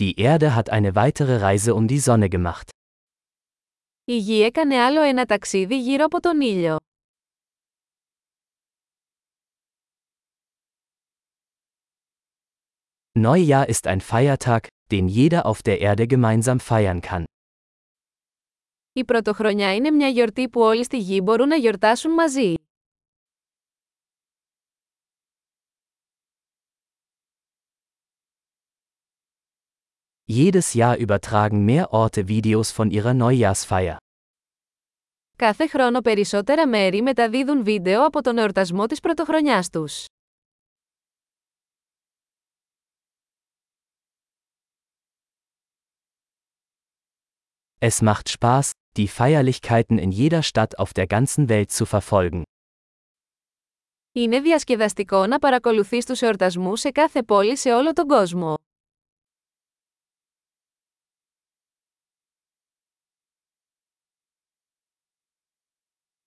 Die Erde hat eine weitere Reise um die Sonne gemacht. Η γη έκανε άλλο ένα ταξίδι γύρω από τον ήλιο. Neujahr ist ein Feiertag, den jeder auf der Erde gemeinsam feiern kann. Η πρωτοχρονιά είναι μια γιορτή που όλοι στη γη μπορούν να γιορτάσουν μαζί. Jedes Jahr übertragen mehr Orte Videos von ihrer Neujahrsfeier. Κάθε χρόνο περισσότερα μέρη μεταδίδουν βίντεο από τον εορτασμό της πρωτοχρονιάς τους. Es macht Spaß, die Feierlichkeiten in jeder Stadt auf der ganzen Welt zu verfolgen. Είναι διασκεδαστικό να παρακολουθείς τους εορτασμούς σε κάθε πόλη σε όλο τον κόσμο.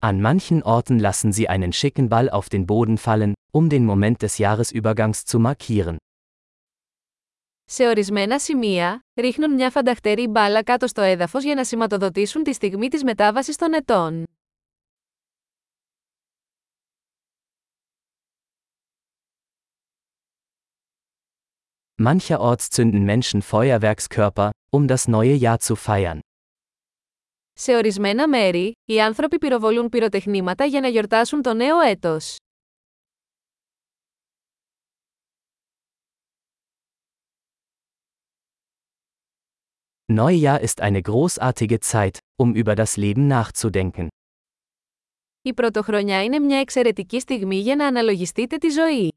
An manchen Orten lassen sie einen schicken Ball auf den Boden fallen, um den Moment des Jahresübergangs zu markieren. Σε ορισμένα σημεία, ρίχνουν μια φανταχτερή μπάλα κάτω στο έδαφος για να σηματοδοτήσουν τη στιγμή της μετάβασης των ετών. Mancherorts zünden Menschen Feuerwerkskörper, um das neue Jahr zu feiern. Σε ορισμένα μέρη, οι άνθρωποι πυροβολούν πυροτεχνήματα για να γιορτάσουν το νέο έτος. Neujahr ist eine großartige Zeit, um über das Leben nachzudenken. Η πρωτοχρονιά είναι μια εξαιρετική στιγμή για να αναλογιστείτε τη ζωή.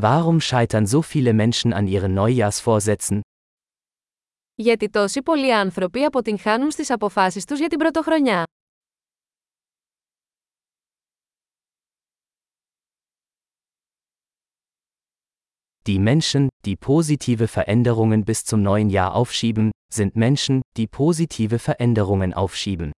Warum scheitern so viele Menschen an ihren Neujahrsvorsätzen? Γιατί τόσοι πολλοί άνθρωποι αποτυγχάνουν στις αποφάσεις τους για την πρωτοχρονιά. Die Menschen, die positive Veränderungen bis zum neuen Jahr aufschieben, sind Menschen, die positive Veränderungen aufschieben.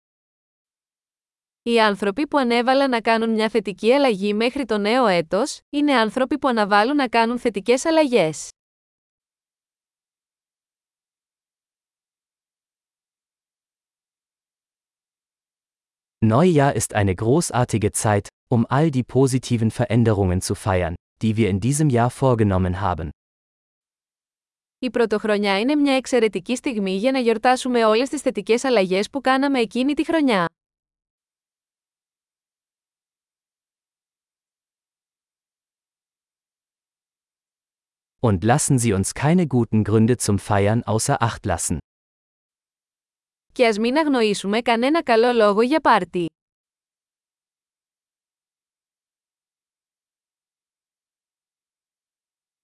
Οι άνθρωποι που ανέβαλαν να κάνουν μια θετική αλλαγή μέχρι το νέο έτος, είναι άνθρωποι που αναβάλουν να κάνουν θετικές αλλαγές. Neujahr ist eine großartige Zeit, um all die positiven Veränderungen zu feiern, die wir in diesem Jahr vorgenommen haben. Η πρωτοχρονιά είναι μια εξαιρετική στιγμή για να γιορτάσουμε όλες τις θετικές αλλαγές που κάναμε εκείνη τη χρονιά. Und lassen Sie uns keine guten Gründe zum Feiern außer Acht lassen. Και ας μην αγνοήσουμε κανένα καλό λόγο για πάρτι.